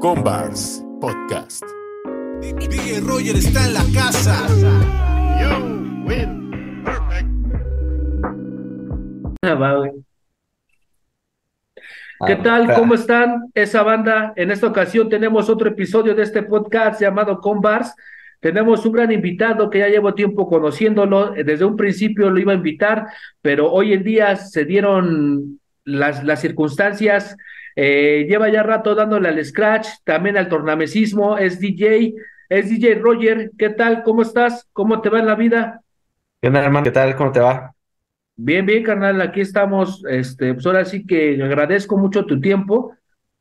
Combars Podcast. DJ Roger está en la casa. You win. Perfect. Ah. ¿Qué tal? ¿Cómo están esa banda? En esta ocasión tenemos otro episodio de este podcast llamado Combars. Tenemos un gran invitado que ya llevo tiempo conociéndolo. Desde un principio lo iba a invitar, pero hoy en día se dieron las, las circunstancias. Eh, lleva ya rato dándole al scratch, también al tornamesismo. Es DJ, es DJ Roger. ¿Qué tal? ¿Cómo estás? ¿Cómo te va en la vida? ¿Qué onda, hermano? ¿Qué tal? ¿Cómo te va? Bien, bien, carnal, aquí estamos. Este, pues ahora sí que agradezco mucho tu tiempo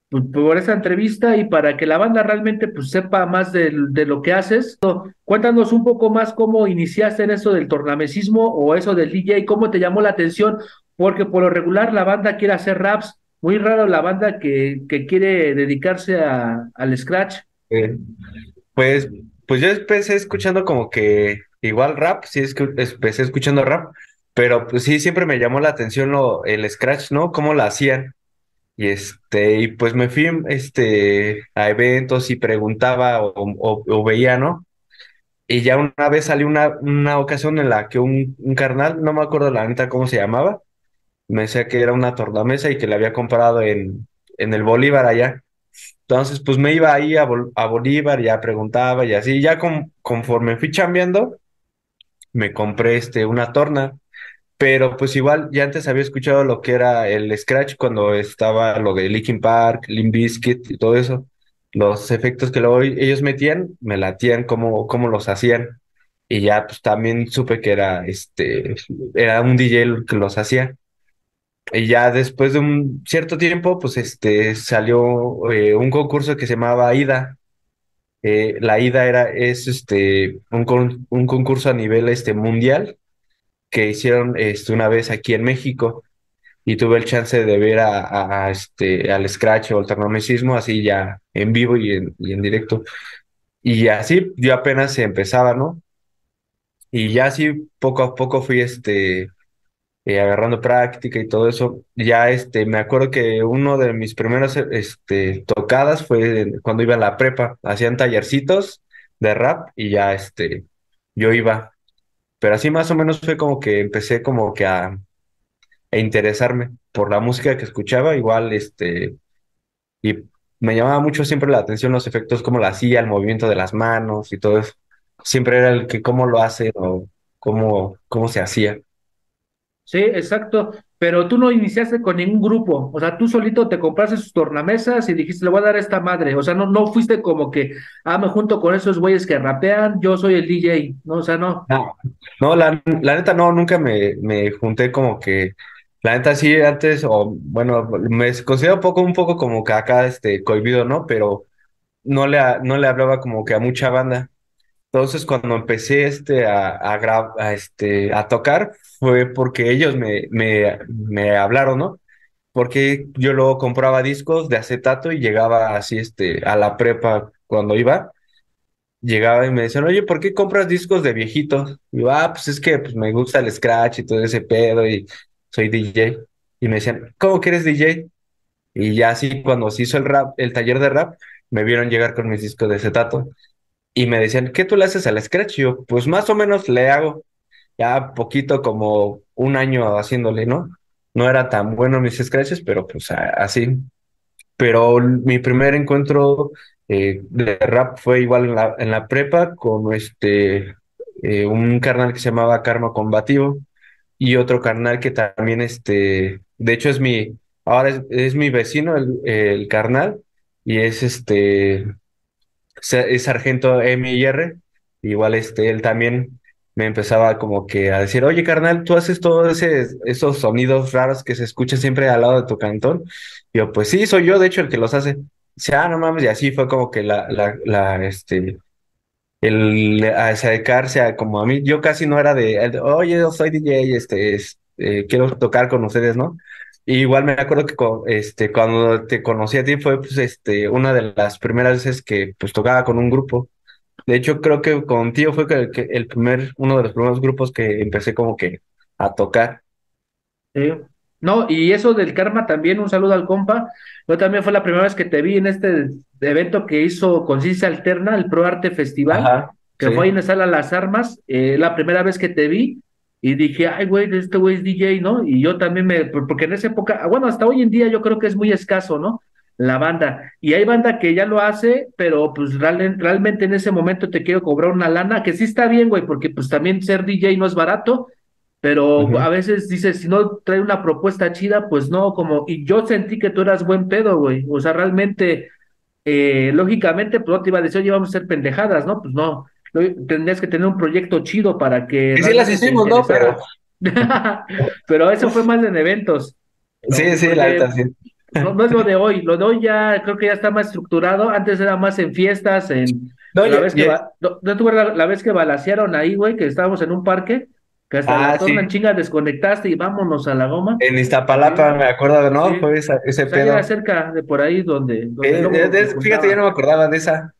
pues, por esta entrevista y para que la banda realmente pues sepa más de, de lo que haces. Cuéntanos un poco más cómo iniciaste en eso del tornamesismo o eso del DJ, cómo te llamó la atención, porque por lo regular la banda quiere hacer raps, muy raro la banda que, que quiere dedicarse a, al scratch. Eh, pues, pues yo empecé escuchando como que igual rap, sí, es que empecé escuchando rap, pero pues sí, siempre me llamó la atención lo, el scratch, ¿no? Cómo lo hacían. Y este, y pues me fui este, a eventos y preguntaba o, o- veía, ¿no? Y ya una vez salió una, una ocasión en la que un carnal, no me acuerdo la neta cómo se llamaba, me decía que era una tornamesa y que la había comprado en, en el Bolívar allá. Entonces, pues me iba ahí a, Bol- a Bolívar, ya preguntaba y así, ya con- conforme fui chambeando, me compré este, una torna, pero pues igual ya antes había escuchado lo que era el scratch cuando estaba lo de Linkin Park, Limp Bizkit y todo eso. Los efectos que luego ellos metían, me latían cómo, cómo los hacían. Y ya pues también supe que era, este, era un DJ que los hacía. Y ya después de un cierto tiempo, pues este salió eh, un concurso que se llamaba IDA. Eh, la IDA era, es este, un, con- un concurso a nivel este, mundial que hicieron este, una vez aquí en México. Y tuve el chance de ver a, este, al Scratch o al tornamesismo así ya en vivo y en, y en directo. Y así yo apenas empezaba, ¿no? Y ya así poco a poco fui este eh, agarrando práctica y todo eso. Ya este, me acuerdo que uno de mis primeros este, tocadas fue cuando iba a la prepa. Hacían tallercitos de rap y ya este, yo iba. Pero así más o menos fue como que empecé como que a, a interesarme por la música que escuchaba, igual este, y me llamaba mucho siempre la atención los efectos, cómo lo hacía, el movimiento de las manos y todo eso. Siempre era el que cómo lo hace o cómo, cómo se hacía. Sí, exacto. Pero tú no iniciaste con ningún grupo. O sea, tú solito te compraste sus tornamesas y dijiste, le voy a dar a esta madre. O sea, no, no fuiste como que, ah, me junto con esos güeyes que rapean, yo soy el DJ. No, o sea, no. No, la, la neta no, nunca me, me junté como que, la neta sí antes, o bueno, me considero un poco, un poco como que acá este cohibido, ¿no? Pero no le, no le hablaba como que a mucha banda. Entonces cuando empecé este a, a, a, este, a tocar fue porque ellos me, me, me hablaron, ¿no? Porque yo luego compraba discos de acetato y llegaba así este, a la prepa cuando iba llegaba y me decían, oye, ¿por qué compras discos de viejitos? Y yo, ah, pues es que pues, me gusta el scratch y todo ese pedo y soy DJ. Y me decían, ¿cómo que eres DJ? Y ya así, cuando se hizo el rap, el taller de rap, me vieron llegar con mis discos de acetato y me decían, ¿qué tú le haces al scratch? Y yo, pues más o menos le hago, ya poquito como un año haciéndole, ¿no? No era tan bueno mis scratches, pero pues así. Pero mi primer encuentro eh, de rap fue igual en la, en la prepa con este eh, un carnal que se llamaba Karma Combativo y otro carnal que también este, de hecho es mi, ahora es, es mi vecino el, el carnal y es este es sargento MIR, igual este él también me empezaba como que a decir, oye carnal, tú haces todos esos sonidos raros que se escuchan siempre al lado de tu cantón. Y yo, pues sí, soy yo, de hecho, el que los hace. Dice, ah, no mames, y así fue como que la, la, la, este, el acercarse a como a mí, yo casi no era de, oye, yo soy DJ, este, es, eh, quiero tocar con ustedes, ¿no? Y igual me acuerdo que este, cuando te conocí a ti fue, pues, este, una de las primeras veces que, pues, tocaba con un grupo. De hecho, creo que contigo fue el primer, uno de los primeros grupos que empecé como que a tocar. Sí. No, y eso del karma también, un saludo al compa. Yo también fue la primera vez que te vi en este evento que hizo Conciencia Alterna, el Pro Arte Festival, Ajá, que sí. fue ahí en la sala Las Armas, eh, la primera vez que te vi, y dije, ay, güey, este güey es DJ, ¿no? Y yo también me, por- porque en esa época, bueno, hasta hoy en día yo creo que es muy escaso, ¿no? La banda. Y hay banda que ya lo hace, pero pues real- realmente en ese momento te quiero cobrar una lana, que sí está bien, güey, porque pues también ser DJ no es barato, pero a veces dices, si no trae una propuesta chida, pues no, como, y yo sentí que tú eras buen pedo, güey. O sea, realmente, eh, lógicamente, pues no te iba a decir, oye, vamos a hacer pendejadas, ¿no? Pues no, tendrías que tener un proyecto chido para que Y sí las hicimos, ¿no? Pero. Pero eso fue más en eventos. sí, sí, la neta, sí. no, no es lo de hoy, lo de hoy ya creo que ya está más estructurado. Antes era más en fiestas, en No, la ya- vez que ya- no, ¿no acuerdas la, la vez que balacearon ahí, güey, que estábamos en un parque, que hasta Ah, la sí. chinga desconectaste y vámonos a la goma. En Iztapalapa, me acuerdo, ¿no? Sí. Fue esa- ese O sea, ya pedo. era cerca de por ahí donde, donde Eh, nos fíjate, ya no me acordaba de esa.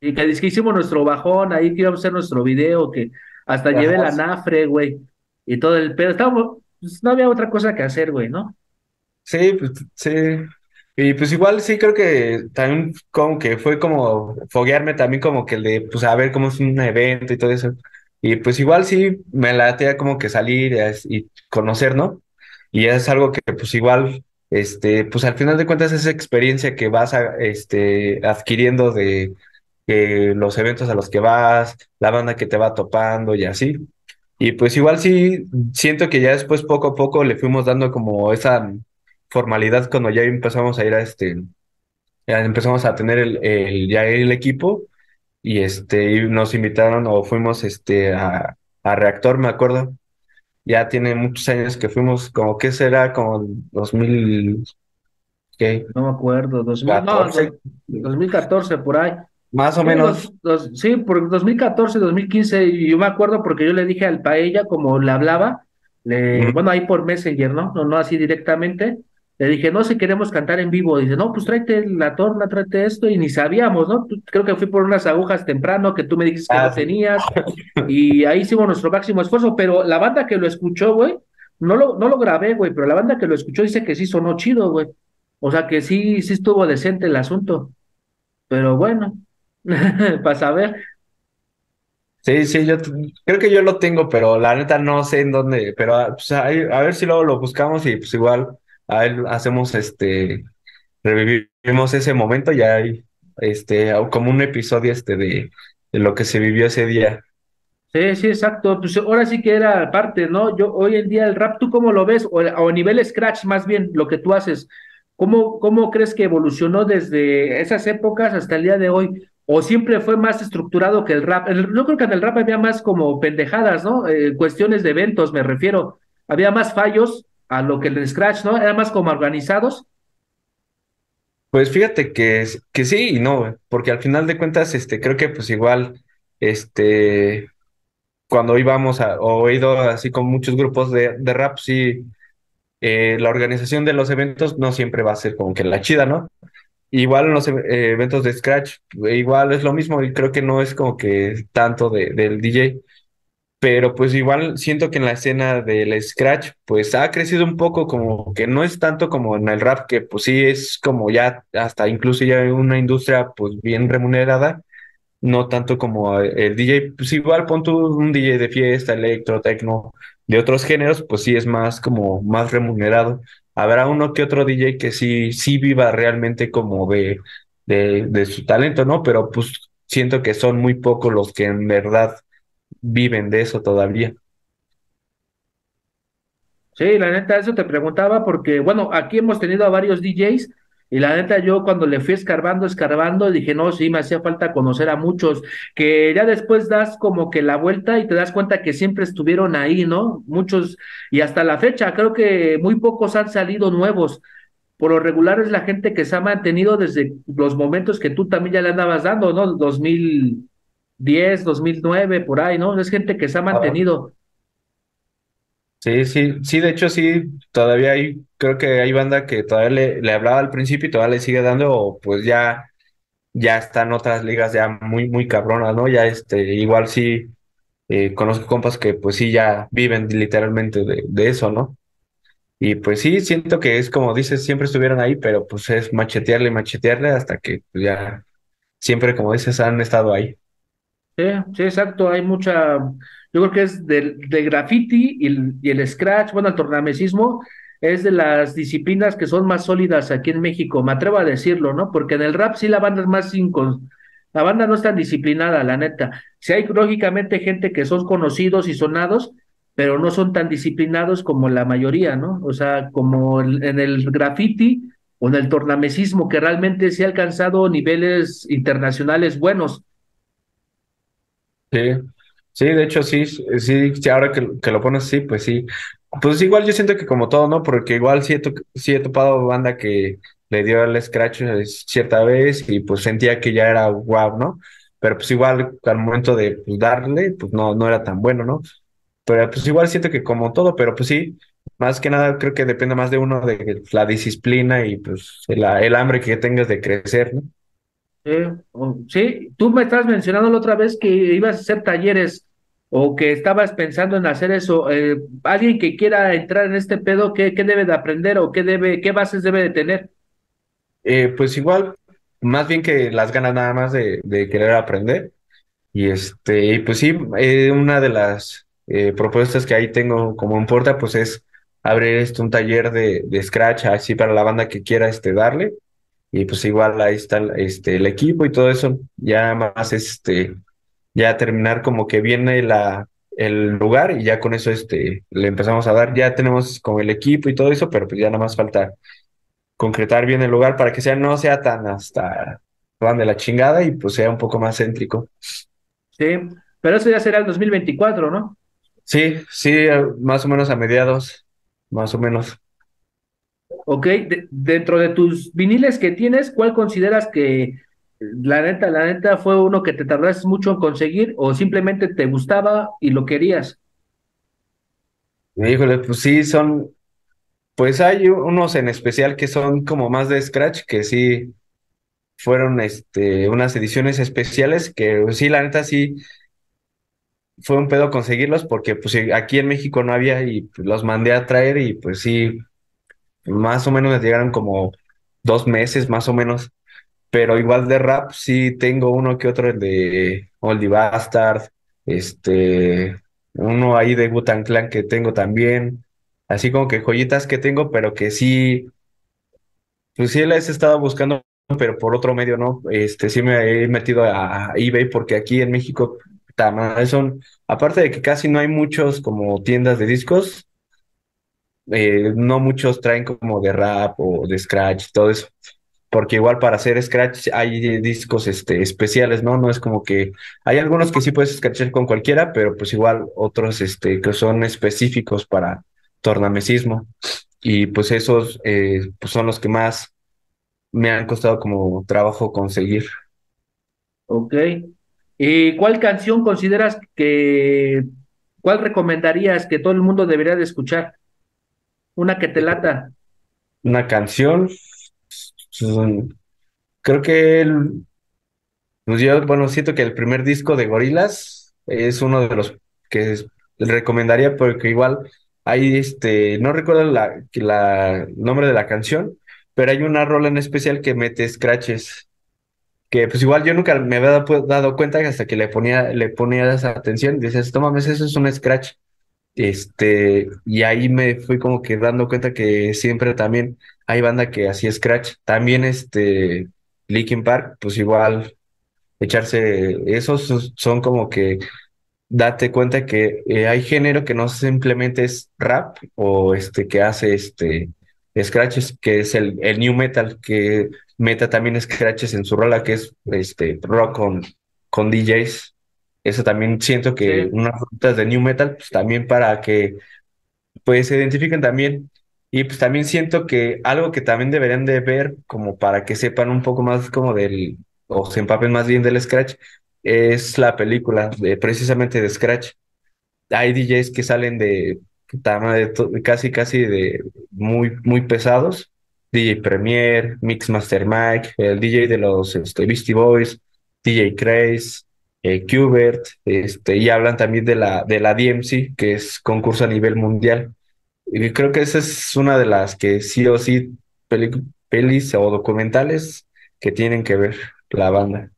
Y que, es que hicimos nuestro bajón, ahí que íbamos a hacer nuestro video, que hasta Ajá, llevé la sí. nafre, güey, y todo el pedo. Estábamos, pues, no había otra cosa que hacer, güey, ¿no? Sí, pues sí. Y pues igual sí creo que también como que fue como foguearme también como que el de pues a ver cómo es un evento y todo eso. Y pues igual sí me latea como que salir y conocer, ¿no? Y es algo que pues igual este pues al final de cuentas es experiencia que vas a, este adquiriendo de eh, los eventos a los que vas, la banda que te va topando y así. Y pues igual sí, siento que ya después poco a poco le fuimos dando como esa formalidad cuando ya empezamos a ir a este, ya empezamos a tener el, el- ya el equipo y este, y nos invitaron o fuimos este a, a Reactor, me acuerdo. Ya tiene muchos años que fuimos, como que será como 2000, ¿qué? No me acuerdo, 2000, no, 14. dos- 2014, por ahí. Más o Sí, menos. dos- dos- sí, por 2014, 2015, y yo me acuerdo porque yo le dije al Paella, como le hablaba, le, bueno, ahí por Messenger, ¿no? No, no así directamente, le dije, no, si queremos cantar en vivo, dice, no, pues tráete la torna, tráete esto, y ni sabíamos, ¿no? Tú- Creo que fui por unas agujas temprano, que tú me dijiste que Ah, no sí. tenías, y ahí hicimos nuestro máximo esfuerzo, pero la banda que lo escuchó, güey, no lo, no lo grabé, güey, pero la banda que lo escuchó dice que sí sonó chido, güey. O sea que sí, sí estuvo decente el asunto. Pero bueno, para saber. Sí, sí, yo creo que yo lo tengo, pero la neta no sé en dónde, pero ah, pues, ahí- a ver si luego lo buscamos y pues igual a ver, hacemos este, revivimos ese momento y hay este, como un episodio este de, de lo que se vivió ese día. Sí, sí, exacto. Pues ahora sí que era parte, ¿no? Yo hoy en día el rap, ¿tú cómo lo ves? O, o a nivel scratch, más bien, lo que tú haces. ¿Cómo, cómo crees que evolucionó desde esas épocas hasta el día de hoy? ¿O siempre fue más estructurado que el rap? El- yo creo que en el rap había más como pendejadas, ¿no? Eh, cuestiones de eventos, me refiero. Había más fallos a lo que el scratch, ¿no? Era más como organizados. Pues fíjate que, que sí y no, porque al final de cuentas, este, creo que pues igual, este, cuando íbamos a, o he ido así con muchos grupos de, de rap, sí, eh, la organización de los eventos no siempre va a ser como que la chida, ¿no? Igual en los e- eh, eventos de Scratch, eh, igual es lo mismo y creo que no es como que tanto de, del DJ, pero pues igual siento que en la escena del Scratch pues ha crecido un poco como que no es tanto como en el rap, que pues sí es como ya hasta incluso ya una industria pues bien remunerada, no tanto como eh, el DJ, pues igual pon tú un DJ de fiesta, electro, tecno, de otros géneros, pues sí es más como más remunerado. Habrá uno que otro DJ que sí, sí viva realmente como de, de, de su talento, ¿no? Pero pues siento que son muy pocos los que en verdad viven de eso todavía. Sí, la neta, eso te preguntaba porque, bueno, aquí hemos tenido a varios DJs y la neta yo cuando le fui escarbando, escarbando, dije, no, sí, me hacía falta conocer a muchos, que ya después das como que la vuelta y te das cuenta que siempre estuvieron ahí, ¿no? Muchos, y hasta la fecha, creo que muy pocos han salido nuevos. Por lo regular es la gente que se ha mantenido desde los momentos que tú también ya le andabas dando, ¿no? 2010, 2009, por ahí, ¿no? Es gente que se ha mantenido. Sí, sí, sí, de hecho sí, todavía hay, creo que hay banda que todavía le, le hablaba al principio y todavía le sigue dando, o pues ya, ya están otras ligas ya muy, muy cabronas, ¿no? Ya este, igual sí, eh, conozco compas que pues sí ya viven literalmente de, de eso, ¿no? Y pues sí, siento que es como dices, siempre estuvieron ahí, pero pues es machetearle, machetearle hasta que pues, ya siempre, como dices, han estado ahí. Sí, sí, exacto. Hay mucha, yo creo que es del, del graffiti y el, y el scratch, bueno, el tornamesismo es de las disciplinas que son más sólidas aquí en México, me atrevo a decirlo, ¿no? Porque en el rap sí la banda es más incon... la banda no es tan disciplinada, la neta. Sí hay lógicamente gente que son conocidos y sonados, pero no son tan disciplinados como la mayoría, ¿no? O sea, como en el graffiti o en el tornamesismo, que realmente sí ha alcanzado niveles internacionales buenos. Sí, sí, de hecho sí, sí, sí, ahora que, que lo pones así, pues sí. Pues igual yo siento que como todo, ¿no? Porque igual sí he, to- sí he topado banda que le dio el scratch eh, cierta vez y pues sentía que ya era guau, ¿no? Pero pues igual al momento de pues, darle, pues no, no era tan bueno, ¿no? Pero pues igual siento que como todo, pero pues sí, más que nada creo que depende más de uno, de la disciplina y pues el, el hambre que tengas de crecer, ¿no? Sí, tú me estás mencionando la otra vez que ibas a hacer talleres o que estabas pensando en hacer eso. Eh, alguien que quiera entrar en este pedo, ¿qué, qué debe de aprender o qué debe, qué bases debe de tener? Eh, pues igual, más bien que las ganas nada más de, de querer aprender. Y este, pues sí, eh, una de las eh, propuestas que ahí tengo como en puerta, pues es abrir este, un taller de, de Scratch así para la banda que quiera este, darle. Y pues igual ahí está el- este, el equipo y todo eso. Ya más este, ya terminar como que viene la, el lugar y ya con eso este, le empezamos a dar. Ya tenemos como el equipo y todo eso, pero pues ya nada más falta concretar bien el lugar para que sea, no sea tan hasta van de la chingada y pues sea un poco más céntrico. Sí, pero eso ya será el 2024, ¿no? Sí, sí, más o menos a mediados, más o menos. Ok, de- dentro de tus viniles que tienes, ¿cuál consideras que la neta, la neta fue uno que te tardaste mucho en conseguir o simplemente te gustaba y lo querías? Híjole, pues sí, son, pues hay unos en especial que son como más de Scratch, que sí fueron este, unas ediciones especiales, que sí, la neta sí fue un pedo conseguirlos, porque pues aquí en México no había y pues, los mandé a traer y pues sí, más o menos me llegaron como dos meses, más o menos. Pero igual de rap sí tengo uno que otro de Oldie Bastard, este, uno ahí de Wu-Tang Clan que tengo también, así como que joyitas que tengo, pero que sí, pues sí las he estado buscando, pero por otro medio, ¿no? Este, sí me he metido a eBay porque aquí en México, aparte de que casi no hay muchos como tiendas de discos, eh, no muchos traen como de rap o de scratch todo eso porque igual para hacer scratch hay discos este, especiales, ¿no? No es como que hay algunos que sí puedes scratchar con cualquiera, pero pues igual otros este, que son específicos para tornamesismo. Y pues esos eh, pues son los que más me han costado como trabajo conseguir. Ok. ¿Y cuál canción consideras que, cuál recomendarías que todo el mundo debería de escuchar? Una que te lata. Una canción, creo que el, pues yo, bueno, siento que el primer disco de Gorillaz es uno de los que recomendaría porque igual hay este, no recuerdo la, nombre de la canción, pero hay una rola en especial que mete scratches, que pues igual yo nunca me había dado, cuenta hasta que le ponía, le ponía esa atención, dices, toma, eso es un scratch. Este, y ahí me fui como que dando cuenta que siempre también hay banda que hacía scratch. También este, Linkin Park, pues igual echarse esos son como que date cuenta que eh, hay género que no simplemente es rap o este que hace este scratches, que es el, el new metal, que meta también scratches en su rola, que es este rock con, con DJs. Eso también siento que Sí. unas rutas de new metal, pues también para que pues se identifiquen también. Y pues también siento que algo que también deberían de ver como para que sepan un poco más como del, o se empapen más bien del Scratch, es la película de, precisamente de Scratch. Hay DJs que salen de, de casi casi de muy, muy pesados. DJ Premier, Mixmaster Mike, el DJ de los este, Beastie Boys, DJ Craze, eh, Qbert, este, y hablan también de la, de la DMC, que es concurso a nivel mundial. Y creo que esa es una de las que sí o sí peli- pelis o documentales que tienen que ver la banda.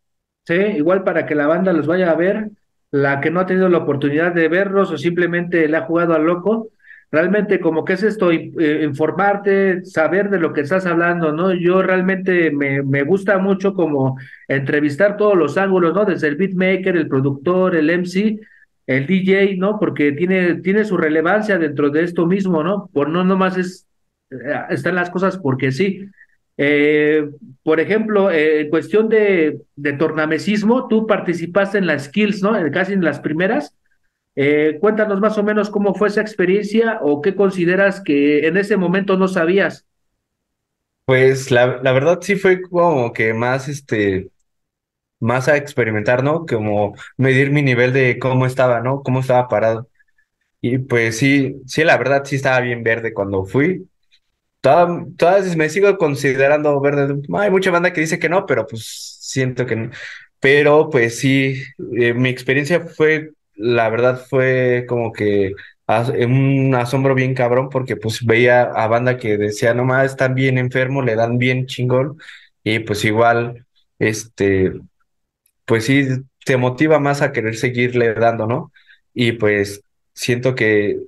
Sí, igual para que la banda los vaya a ver, la que no ha tenido la oportunidad de verlos o simplemente le ha jugado al loco, realmente como que es esto, eh, informarte, saber de lo que estás hablando, ¿no? Yo realmente me, me gusta mucho como entrevistar todos los ángulos, ¿no? Desde el beatmaker, el productor, el MC, el DJ, ¿no? Porque tiene, tiene su relevancia dentro de esto mismo, ¿no? Por no nomás es, eh, están las cosas porque sí. Eh, por ejemplo, eh, en cuestión de, de tornamesismo, tú participaste en las skills, ¿no? Casi en las primeras. Eh, cuéntanos más o menos cómo fue esa experiencia o qué consideras que en ese momento no sabías. Pues la, la verdad sí fue como que más este más a experimentar, ¿no? Como medir mi nivel de cómo estaba, ¿no? Cómo estaba parado. Y pues sí, sí, la verdad sí estaba bien verde cuando fui. Toda- Todas me sigo considerando verde. Hay mucha banda que dice que no, pero pues siento que no. Pero pues sí, eh, mi experiencia fue, la verdad fue como que un asombro bien cabrón porque pues veía a banda que decía, no más, están bien enfermos, le dan bien chingón. Y pues igual, este pues sí, te motiva más a querer seguirle dando, ¿no? Y pues siento que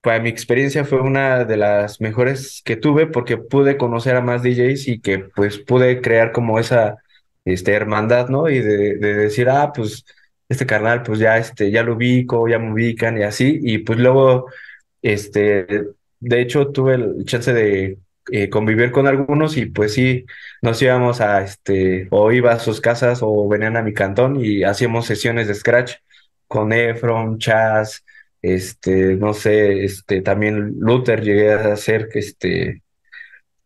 para mi experiencia fue una de las mejores que tuve porque pude conocer a más DJs y que pues pude crear como esa este, hermandad, ¿no? Y de, de decir, ah, pues este carnal, pues ya, este, ya lo ubico, ya me ubican y así. Y pues luego, este, de hecho, tuve el chance de eh, convivir con algunos y pues sí nos íbamos a, este, o iba a sus casas o venían a mi cantón y hacíamos sesiones de Scratch con Efron, Chaz, este, no sé, este, también Luther llegué a hacer, este,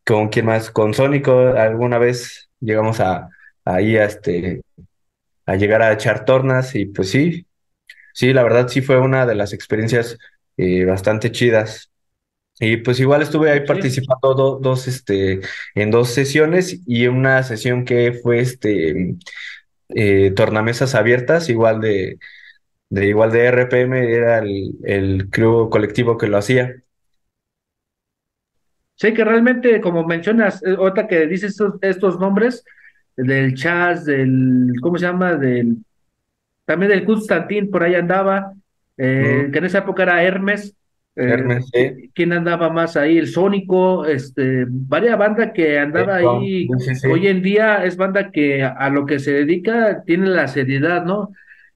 con quién más, con Sónico alguna vez llegamos a, ahí a, este, a llegar a echar tornas y pues sí, sí, la verdad sí fue una de las experiencias eh, bastante chidas. Y pues igual estuve ahí Sí. participando do- dos, este, en dos sesiones y una sesión que fue este, eh, tornamesas abiertas, igual de, de igual de RPM, era el, el crew colectivo que lo hacía. Sé que realmente, como mencionas, eh, ahorita que dices estos, estos nombres, del Chas, del, ¿cómo se llama? Del, también del Constantin, por ahí andaba, eh, Mm, que en esa época era Hermes. eh, Hermes, sí, ¿quién andaba más ahí? El Sónico, este, varias banda que andaba ahí. sí. Hoy en día es banda que a, a lo que se dedica tiene la seriedad, ¿no?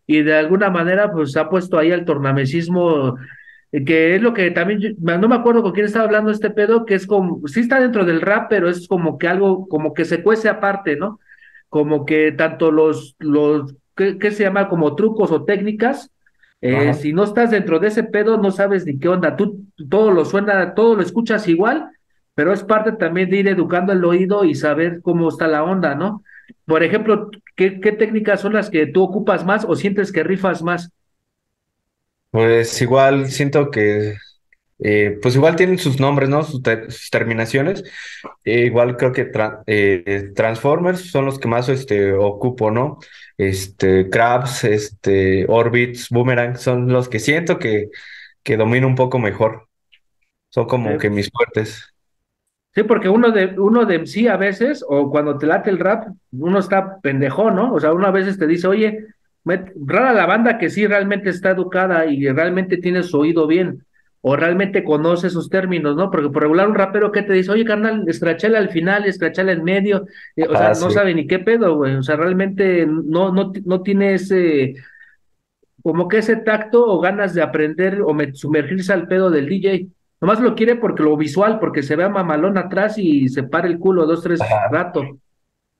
Y de alguna manera, pues ha puesto ahí al tornamesismo eh, que es lo que también, yo- no me acuerdo con quién estaba hablando este pedo, que es como, sí está dentro del rap, pero es como que algo, como que se cuece aparte, ¿no? Como que tanto los, los, ¿qué, qué se llama? Como trucos o técnicas, eh, si no estás dentro de ese pedo, no sabes ni qué onda, tú todo lo suena, todo lo escuchas igual, pero es parte también de ir educando el oído y saber cómo está la onda, ¿no? Por ejemplo, ¿qué, qué técnicas son las que tú ocupas más o sientes que rifas más? Pues igual siento que, eh, pues igual tienen sus nombres, ¿no? Sus, te- sus terminaciones. Eh, igual creo que tra- eh, Transformers son los que más este, ocupo, ¿no? Este, Krabs, este, Orbits, Boomerang son los que siento que, que domino un poco mejor. Son como que mis fuertes. Sí, porque uno de, uno de sí a veces, o cuando te late el rap, uno está pendejo, ¿no? O sea, uno a veces te dice, oye, rara la banda que sí realmente está educada y realmente tiene su oído bien, o realmente conoce sus términos, ¿no? Porque por regular un rapero que te dice, oye, carnal, escrachale al final, escrachale en medio, eh, o sea, Ah, no sí. sabe ni qué pedo, güey, o sea, realmente no, no, no tiene ese, como que ese tacto o ganas de aprender o me- sumergirse al pedo del DJ. Nomás lo quiere porque lo visual, porque se vea mamalón atrás y se para el culo dos, tres Ajá. rato.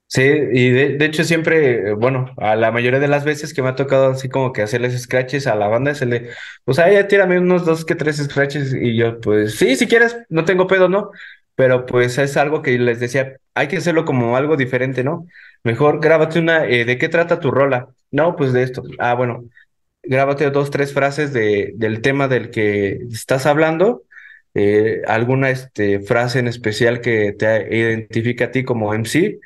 Sí, y de, hecho siempre, eh, bueno, a la mayoría de las veces que me ha tocado así como que hacerles scratches a la banda, se le, pues ahí ya tírame unos dos que tres scratches y yo pues sí, si quieres, no tengo pedo, ¿no? Pero pues es algo que les decía, hay que hacerlo como algo diferente, ¿no? Mejor grábate una, eh, ¿de qué trata tu rola? No, pues de esto. Ah, bueno, grábate dos, tres frases de, del tema del que estás hablando, eh, alguna este, frase en especial que te identifique a ti como MC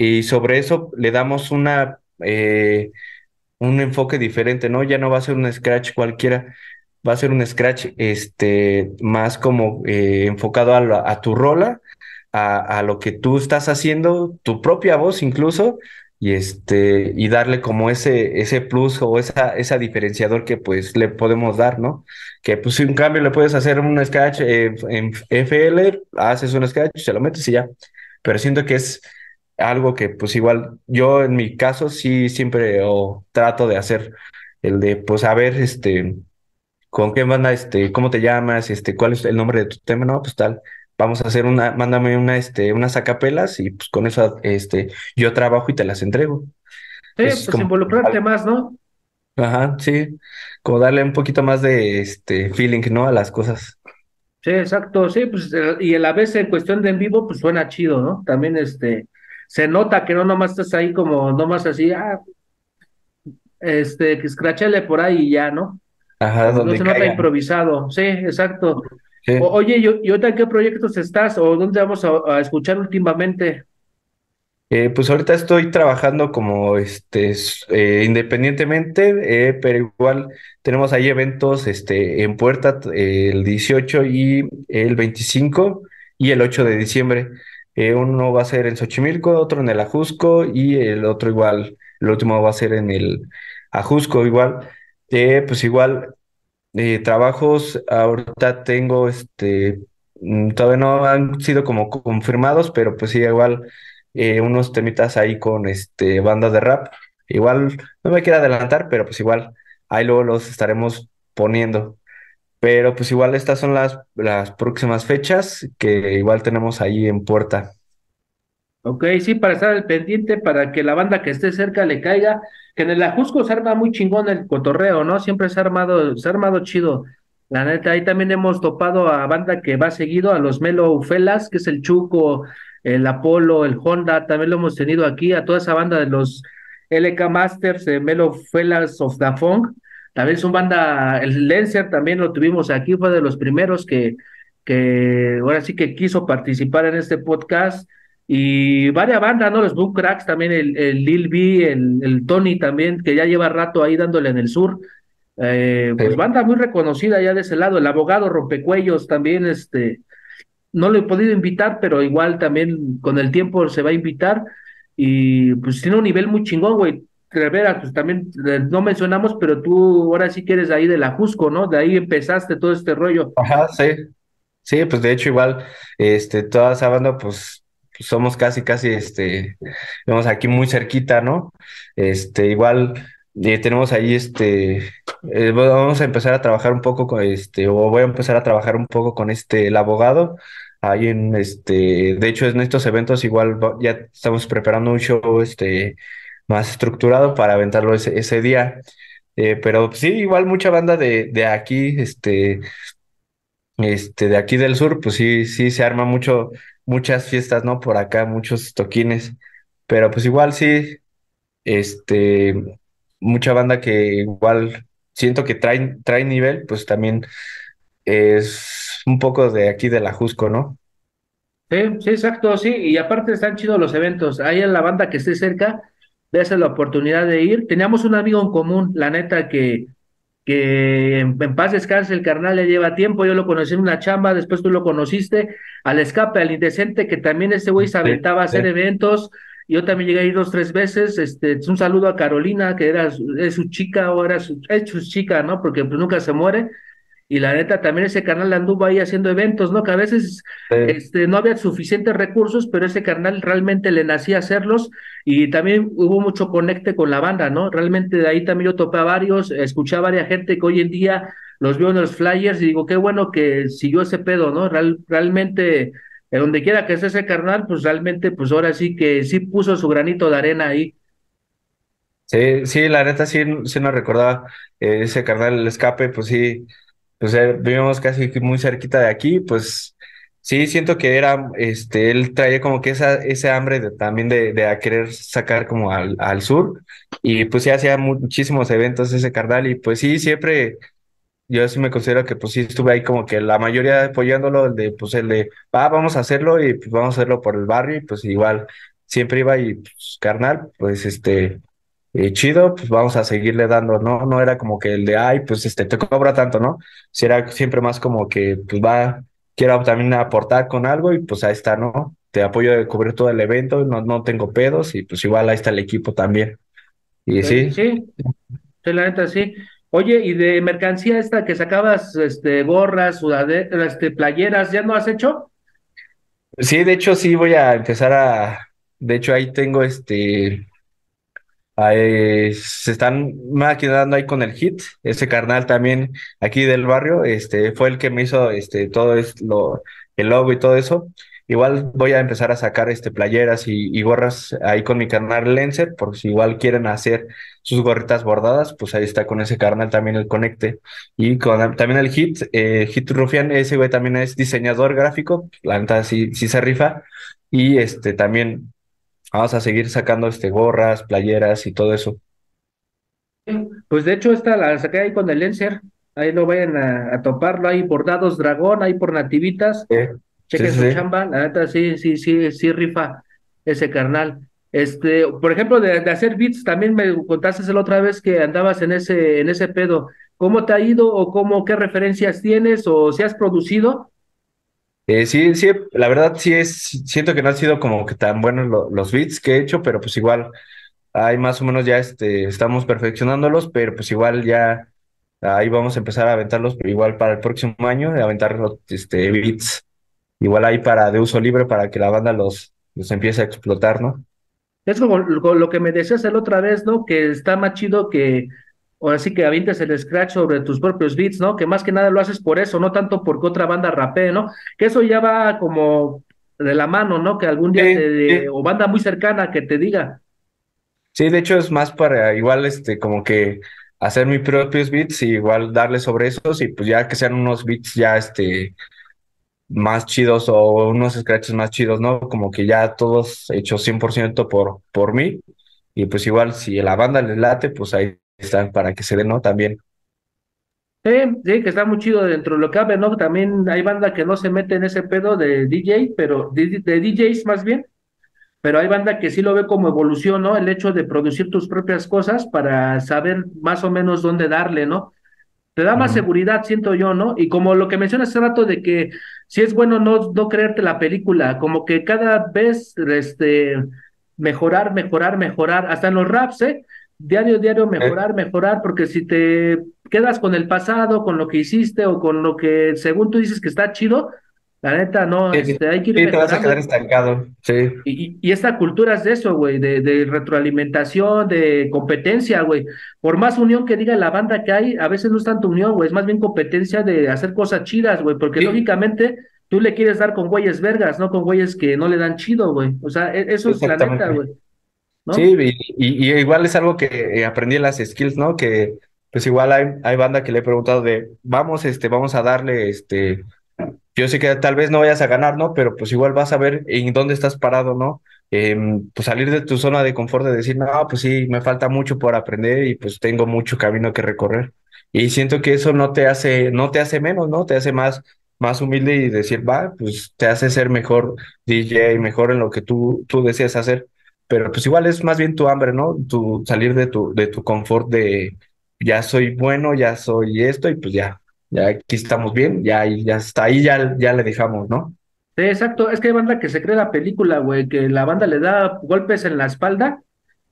y sobre eso le damos una, eh, un enfoque diferente, ¿no? Ya no va a ser un scratch cualquiera. va a ser un scratch este, más como eh, enfocado a, tu rola, a, lo que tú estás haciendo, tu propia voz incluso, y este, y darle como ese, ese plus o esa, esa diferenciador que pues le podemos dar, ¿no? Que pues en cambio le puedes hacer un scratch en FL, haces un scratch, se lo metes y ya. Pero siento que es algo que pues igual yo en mi caso sí siempre o trato de hacer el de pues a ver este con qué banda este cómo te llamas este cuál es el nombre de tu tema no pues tal vamos a hacer una mándame una este unas acapelas y pues con eso este yo trabajo y te las entrego. Sí, es pues como involucrarte más, ¿no? ajá sí como darle un poquito más de este feeling no a las cosas. Sí, exacto, sí, pues eh, y a la vez en cuestión de en vivo, pues suena chido, ¿no? También este, se nota que no nomás estás ahí como, nomás así, ah, este, que escrachale por ahí y ya, ¿no? ajá No donde se nota improvisado, sí, exacto. sí. O- oye, ¿y, y ahorita en qué proyectos estás o dónde vamos a, a escuchar últimamente? Eh, pues ahorita estoy trabajando como este eh, independientemente, eh, pero igual tenemos ahí eventos este, en puerta t- el 18 y el 25 y el 8 de diciembre. Eh, uno va a ser en Xochimilco, otro en el Ajusco y el otro igual, el último va a ser en el Ajusco igual. Eh, pues igual eh, trabajos ahorita tengo, este, mm, todavía no han sido como confirmados, pero pues sí, igual unos temitas ahí con este bandas de rap. Igual no me quiero adelantar, pero pues igual ahí luego los estaremos poniendo. Pero pues igual estas son las, las próximas fechas que igual tenemos ahí en puerta. Ok, sí, para estar al pendiente, para que la banda que esté cerca le caiga, que en el Ajusco se arma muy chingón el cotorreo, ¿no? Siempre se ha armado, se ha armado chido. La neta, ahí también hemos topado a banda que va seguido, a los Melo Felas, que es el Chuco, el Apolo, el Honda, también lo hemos tenido aquí, a toda esa banda de los LK Masters, de Melo Felas of the Funk, también es una banda, el Lencer también lo tuvimos aquí, fue de los primeros que, que ahora sí que quiso participar en este podcast. Y varias bandas, ¿no? Los Boom Cracks, también el, el Lil B, el, el Tony también, que ya lleva rato ahí dándole en el sur. Eh, pues Sí. banda muy reconocida ya de ese lado. El abogado Rompecuellos también, este, no lo he podido invitar, pero igual también con el tiempo se va a invitar. Y pues tiene un nivel muy chingón, güey. Rivera, pues también eh, no mencionamos, pero tú ahora sí que eres ahí de la Jusco, ¿no? De ahí empezaste todo este rollo. Ajá, sí. Sí, pues de hecho igual, este, toda esa banda, pues, somos casi, casi, este, vamos aquí muy cerquita, ¿no? Este, igual eh, tenemos ahí, este, eh, vamos a empezar a trabajar un poco con, este, o voy a empezar a trabajar un poco con este, el abogado, ahí en, este, de hecho en estos eventos igual ya estamos preparando un show, este, más estructurado para aventarlo ese, ese día, Eh, pero sí, igual mucha banda de, de aquí, este este, de aquí del sur, pues sí, sí se arma mucho, muchas fiestas, ¿no? Por acá, muchos toquines, pero pues igual sí, este, mucha banda que igual siento que trae, trae nivel, pues también es un poco de aquí de la Jusco, ¿no? Sí, sí, exacto, sí, y aparte están chidos los eventos. Ahí en la banda que esté cerca, dése la oportunidad de ir. Teníamos un amigo en común, la neta, que, que en, en paz descanse, el carnal le lleva tiempo. Yo lo conocí en una chamba, después tú lo conociste, al escape, al indecente, que también ese güey se aventaba a hacer eventos. Yo también llegué a ir dos, tres veces. Este, un saludo a Carolina, que era es su chica o era su, es su chica, ¿no? Porque pues nunca se muere. Y la neta, también ese canal anduvo ahí haciendo eventos, ¿no? Que a veces Sí, este, no había suficientes recursos, pero ese carnal realmente le nacía hacerlos y también hubo mucho conecte con la banda, ¿no? Realmente de ahí también yo topé a varios, escuché a varias gente que hoy en día los veo en los flyers y digo, qué bueno que siguió ese pedo, ¿no? Real- realmente, eh, donde quiera que esté ese carnal, pues realmente, pues ahora sí que sí puso su granito de arena ahí. sí, sí, la neta sí, sí nos recordaba eh, ese carnal, el escape, pues sí, pues vivimos casi muy cerquita de aquí, pues sí, siento que era, este, él traía como que esa, ese hambre de, también de, de a querer sacar como al, al sur, y pues sí hacía muchísimos eventos ese carnal, y pues sí, siempre, yo sí me considero que pues sí estuve ahí como que la mayoría apoyándolo, el de, pues el de, va, vamos a hacerlo, y pues vamos a hacerlo por el barrio, y pues igual, siempre iba y pues carnal, pues este eh, chido, pues vamos a seguirle dando, ¿no? No era como que el de, ay, pues este, te cobra tanto, ¿no? Si era siempre más como que, pues va, quiero también aportar con algo y pues ahí está, ¿no? Te apoyo de cubrir todo el evento, no, no tengo pedos y pues igual ahí está el equipo también. Y sí, Sí, sí, la neta sí. Oye, y de mercancía esta que sacabas, este, gorras, sudaderas, este, playeras, ¿ya no has hecho? sí, de hecho sí voy a empezar a, de hecho ahí tengo este Se están maquinando ahí con el hit. Ese carnal también aquí del barrio, este, fue el que me hizo este, todo es lo, el logo y todo eso. Igual voy a empezar a sacar este, playeras y, y gorras ahí con mi carnal Lencer, por si igual quieren hacer sus gorritas bordadas, pues ahí está con ese carnal también el conecte. Y con también el hit, eh, Hit Rufián, ese güey también es diseñador gráfico, la neta sí, sí se rifa. Y este también Vamos a seguir sacando este gorras, playeras y todo eso. Pues de hecho, esta la saqué ahí con el Lencer. Ahí lo vayan a, a toparlo, ahí bordados dragón, ahí por nativitas. Sí, Chequen sí, su sí. chamba, la neta sí, sí, sí, sí rifa ese carnal. Este, por ejemplo, de, de hacer beats, también me contaste la otra vez que andabas en ese, en ese pedo. ¿Cómo te ha ido o cómo, qué referencias tienes o si has producido? Eh, sí, sí, la verdad sí es, siento que no han sido como que tan buenos lo- los beats que he hecho, pero pues igual hay más o menos ya este, estamos perfeccionándolos, pero pues igual ya ahí vamos a empezar a aventarlos, igual para el próximo año, aventar los, este, beats, igual ahí para de uso libre para que la banda los, los empiece a explotar, ¿no? Es como lo, lo que me decías la otra vez, ¿no? Que está más chido que, ahora sí que avientes el scratch sobre tus propios beats, ¿no? Que más que nada lo haces por eso, no tanto porque otra banda rapee, ¿no? Que eso ya va como de la mano, ¿no? Que algún día Sí, te, sí. o banda muy cercana que te diga. Sí, de hecho es más para igual este como que hacer mis propios beats y igual darle sobre esos y pues ya que sean unos beats ya este más chidos o unos scratches más chidos, ¿no? Como que ya todos hechos 100% por por mí y pues igual si la banda les late, pues ahí están para que se den, ¿no? También. Sí, sí, que está muy chido dentro de lo que cabe, ¿no? También hay banda que no se mete en ese pedo de DJ, pero de, de DJs más bien, pero hay banda que sí lo ve como evolución, ¿no? El hecho de producir tus propias cosas para saber más o menos dónde darle, ¿no? Te da más seguridad, siento yo, ¿no? Y como lo que mencionas hace rato de que si es bueno no, no creerte la película, como que cada vez este, mejorar, mejorar, mejorar, hasta en los raps, ¿eh? Diario, diario, mejorar, mejorar, porque si te quedas con el pasado, con lo que hiciste o con lo que según tú dices que está chido, la neta, no, Sí, este, hay que ir sí, te vas a quedar estancado. Sí. Y, y esta cultura es de eso, güey, de, de retroalimentación, de competencia, güey. Por más unión que diga la banda que hay, a veces no es tanto unión, güey, es más bien competencia de hacer cosas chidas, güey, porque Sí. lógicamente tú le quieres dar con güeyes vergas, no con güeyes que no le dan chido, güey. O sea, e- eso es la neta, güey, Sí, y, igual es algo que eh, aprendí en las skills, ¿no? Que pues igual hay, hay banda que le he preguntado de, vamos, este, vamos a darle, este, yo sé que tal vez no vayas a ganar, ¿no? Pero pues igual vas a ver en dónde estás parado, ¿no? Em, pues salir de tu zona de confort de decir, no, pues sí, me falta mucho por aprender y pues tengo mucho camino que recorrer. Y siento que eso no te hace, no te hace menos, ¿no? Te hace más, más humilde y decir, va, pues te hace ser mejor DJ, mejor en lo que tú, tú deseas hacer. Pero pues igual es más bien tu hambre, ¿no? Tu salir de tu, de tu confort de ya soy bueno, ya soy esto, y pues ya, ya aquí estamos bien, ya, ya está ahí, ya, ya le dejamos, ¿no? Sí, exacto, es que hay banda que se cree la película, güey, que la banda le da golpes en la espalda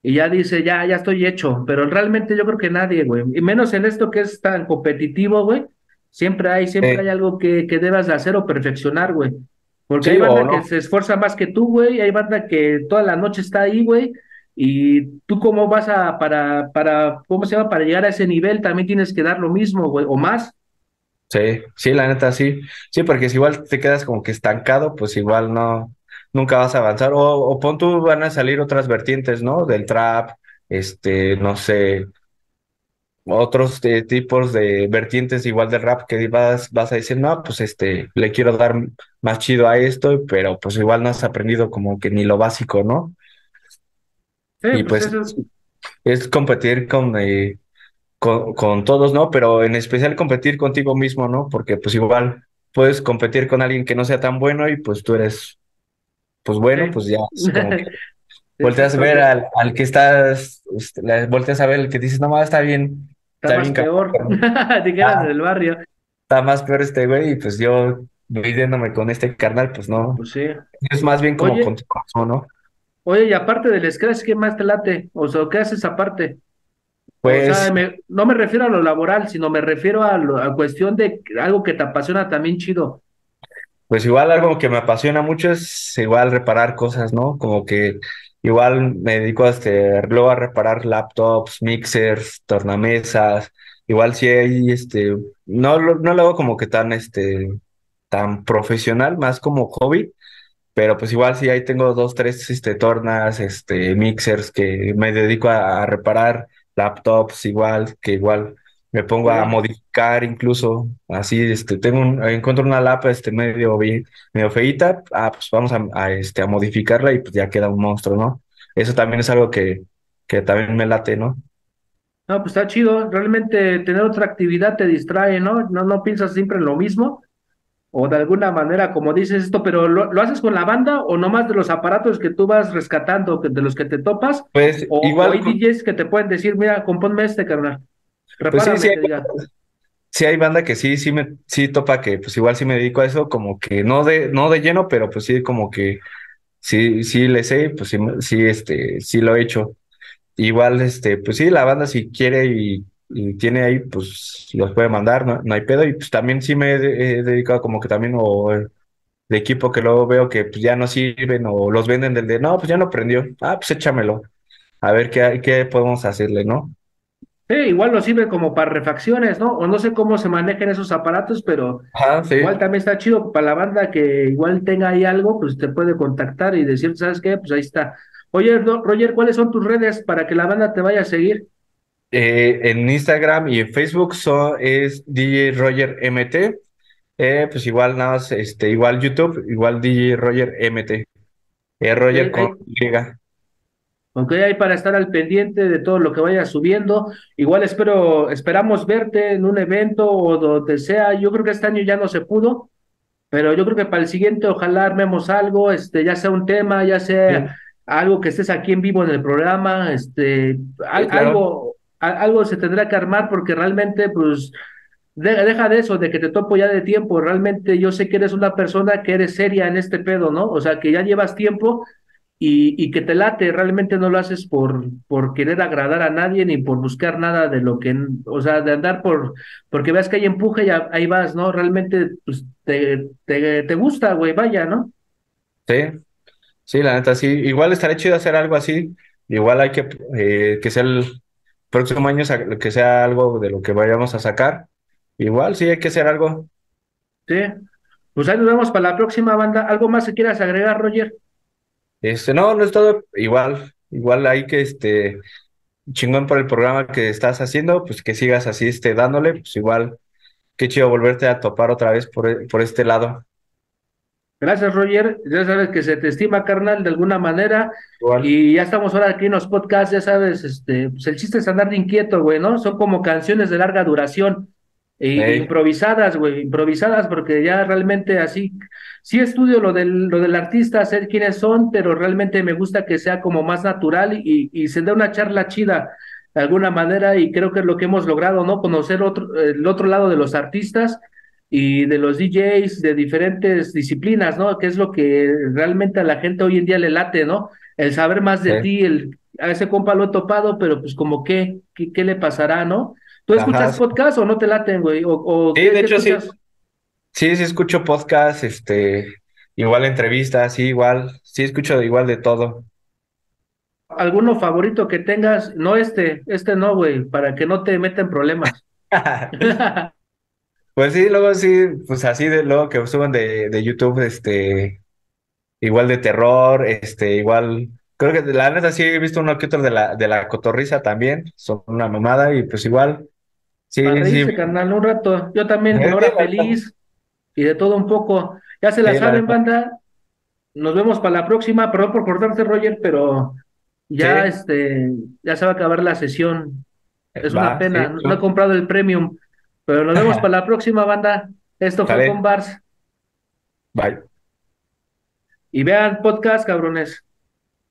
y ya dice, ya, ya estoy hecho, pero realmente yo creo que nadie, güey, y menos en esto que es tan competitivo, güey, siempre hay, siempre hay algo que, que debas de hacer o perfeccionar, güey, porque Sí, hay banda no. que se esfuerza más que tú, güey, hay banda que toda la noche está ahí, güey, y tú cómo vas a, para, para, ¿cómo se llama? Para llegar a ese nivel también tienes que dar lo mismo, güey, o más. Sí, sí, la neta, sí. Sí, porque si igual te quedas como que estancado, pues igual no, nunca vas a avanzar. O, o pon tú, van a salir otras vertientes, ¿no? Del trap, este, no sé, otros eh, tipos de vertientes igual del rap que vas, vas a decir, no, pues este, le quiero dar más chido a esto, pero pues igual no has aprendido como que ni lo básico, ¿no? Sí, Y pues pues eso es, competir con, eh, con, con todos, ¿no? Pero en especial competir contigo mismo, ¿no? Porque pues igual puedes competir con alguien que no sea tan bueno y pues tú eres, pues bueno, sí. pues ya como que volteas a ver al, al que estás, este, volteas a ver el que dices, no, más está bien, Está está más peor. cabrón, Dijeras ah, del barrio. está más peor este güey, y pues yo midiéndome con este carnal, pues no, Pues sí. es más bien como con tu corazón, ¿no? oye, y aparte del Scratch, ¿qué más te late? O sea, ¿qué haces aparte? O sea, Pues, me- no me refiero a lo laboral, sino me refiero a, lo- a cuestión de algo que te apasiona también chido. pues igual algo que me apasiona mucho es igual reparar cosas, ¿no? Como que igual me dedico a este, luego a reparar laptops, mixers, tornamesas, igual si hay este, no, no lo hago como que tan este, tan profesional, más como hobby. Pero pues igual sí, ahí tengo dos, tres este, tornas, este, mixers que me dedico a, a reparar, laptops igual, que igual me pongo a modificar incluso, así, este, tengo un, encuentro una lap este, medio, medio feíta, ah, pues vamos a, a, este, a modificarla y pues ya queda un monstruo, ¿no? Eso también es algo que, que también me late, ¿no? No, pues está chido. Realmente tener otra actividad te distrae, ¿no? No, no piensas siempre en lo mismo. O de alguna manera, como dices esto, pero ¿lo, lo haces con la banda o nomás de los aparatos que tú vas rescatando, de los que te topas? Pues O, o igual, hay DJs que te pueden decir, mira, compónme este, carnal. Pues sí, sí hay, diga. sí hay banda que sí, sí me, sí topa que pues igual sí me dedico a eso, como que no de, no de lleno, pero pues sí como que Sí, sí le sé, pues sí, sí, este, sí lo he hecho. Igual, este, pues sí, la banda si quiere y, y tiene ahí, pues los puede mandar, no, no hay pedo. Y pues también sí me he, he dedicado como que también o de equipo que luego veo que pues ya no sirven o los venden del de, no, pues ya no prendió. Ah, pues échamelo. A ver qué, qué podemos hacerle, ¿no? Sí, igual nos sirve como para refacciones, ¿no? O no sé cómo se manejan esos aparatos, pero Ajá, sí. igual también está chido para la banda que igual tenga ahí algo, pues te puede contactar y decir, ¿sabes qué? Pues ahí está. Oye, Ro- Roger, ¿cuáles son tus redes para que la banda te vaya a seguir? Eh, en Instagram y en Facebook so- es DJ Roger MT. Eh, pues igual nada más, este, igual YouTube, igual DJ Roger MT. Eh, Roger con Y. ok, ahí para estar al pendiente de todo lo que vayas subiendo. Igual espero, esperamos verte en un evento o donde sea. Yo creo que este año ya no se pudo, pero yo creo que para el siguiente ojalá armemos algo, este, ya sea un tema, ya Sí, sea algo que estés aquí en vivo en el programa, este, sí, al- claro. algo, a- algo se tendrá que armar porque realmente, pues, de- deja de eso, de que te topo ya de tiempo, realmente yo sé que eres una persona que eres seria en este pedo, ¿no? O sea, que ya llevas tiempo y, y que te late, realmente no lo haces por, por querer agradar a nadie ni por buscar nada de lo que, o sea, de andar por, porque veas que hay empuje y ahí vas, ¿no? Realmente, pues, te, te, te gusta, güey, vaya, ¿no? Sí, sí, la neta, sí. Igual estaría chido hacer algo así. Igual hay que eh, que sea el próximo año que sea algo de lo que vayamos a sacar. Igual sí hay que hacer algo. Sí. Pues ahí nos vemos para la próxima banda. ¿Algo más que quieras agregar, Roger? Este, no, no es todo. Igual, igual hay que este chingón por el programa que estás haciendo, pues que sigas así, este, dándole, pues igual, qué chido volverte a topar otra vez por, por este lado. Gracias, Roger. Ya sabes que se te estima, carnal, de alguna manera. Igual. Y ya estamos ahora aquí en los podcasts, ya sabes, este, pues el chiste es andar de inquieto, güey, ¿no? Son como canciones de larga duración, e- Ey. improvisadas, güey, improvisadas, porque ya realmente así, sí estudio lo del, lo del artista, sé quiénes son, pero realmente me gusta que sea como más natural y, y se dé una charla chida de alguna manera, y creo que es lo que hemos logrado, ¿no? Conocer otro, el otro lado de los artistas y de los DJs de diferentes disciplinas, ¿no? Que es lo que realmente a la gente hoy en día le late, ¿no? El saber más de Sí. ti, el, a ese compa lo he topado, pero pues como qué, qué, qué le pasará, ¿no? ¿Tú escuchas Ajá. podcast o no te laten, güey? ¿O, o Sí, qué, de hecho sí. Sí, sí escucho podcast, este, igual entrevistas, sí, igual, sí escucho igual de todo. ¿Alguno favorito que tengas? No este, este no, güey, para que no te metan problemas. Pues sí, luego sí, pues así de luego que suben de, de YouTube, este, igual de terror, este, igual, creo que la neta sí he visto uno que otro de la, de la cotorriza también, son una mamada y pues igual, sí, Para sí, reírse, carnal, un rato. Yo también, Sí, con hora feliz y de todo un poco. Ya se la Sí, saben, banda. Nos vemos para la próxima. Perdón por cortarte, Roger, pero ya, Sí. este, ya se va a acabar la sesión. Es una pena. sí, No, no he comprado el premium, pero nos vemos para la próxima, banda. Esto fue con Bars. bye. Y vean podcast, cabrones.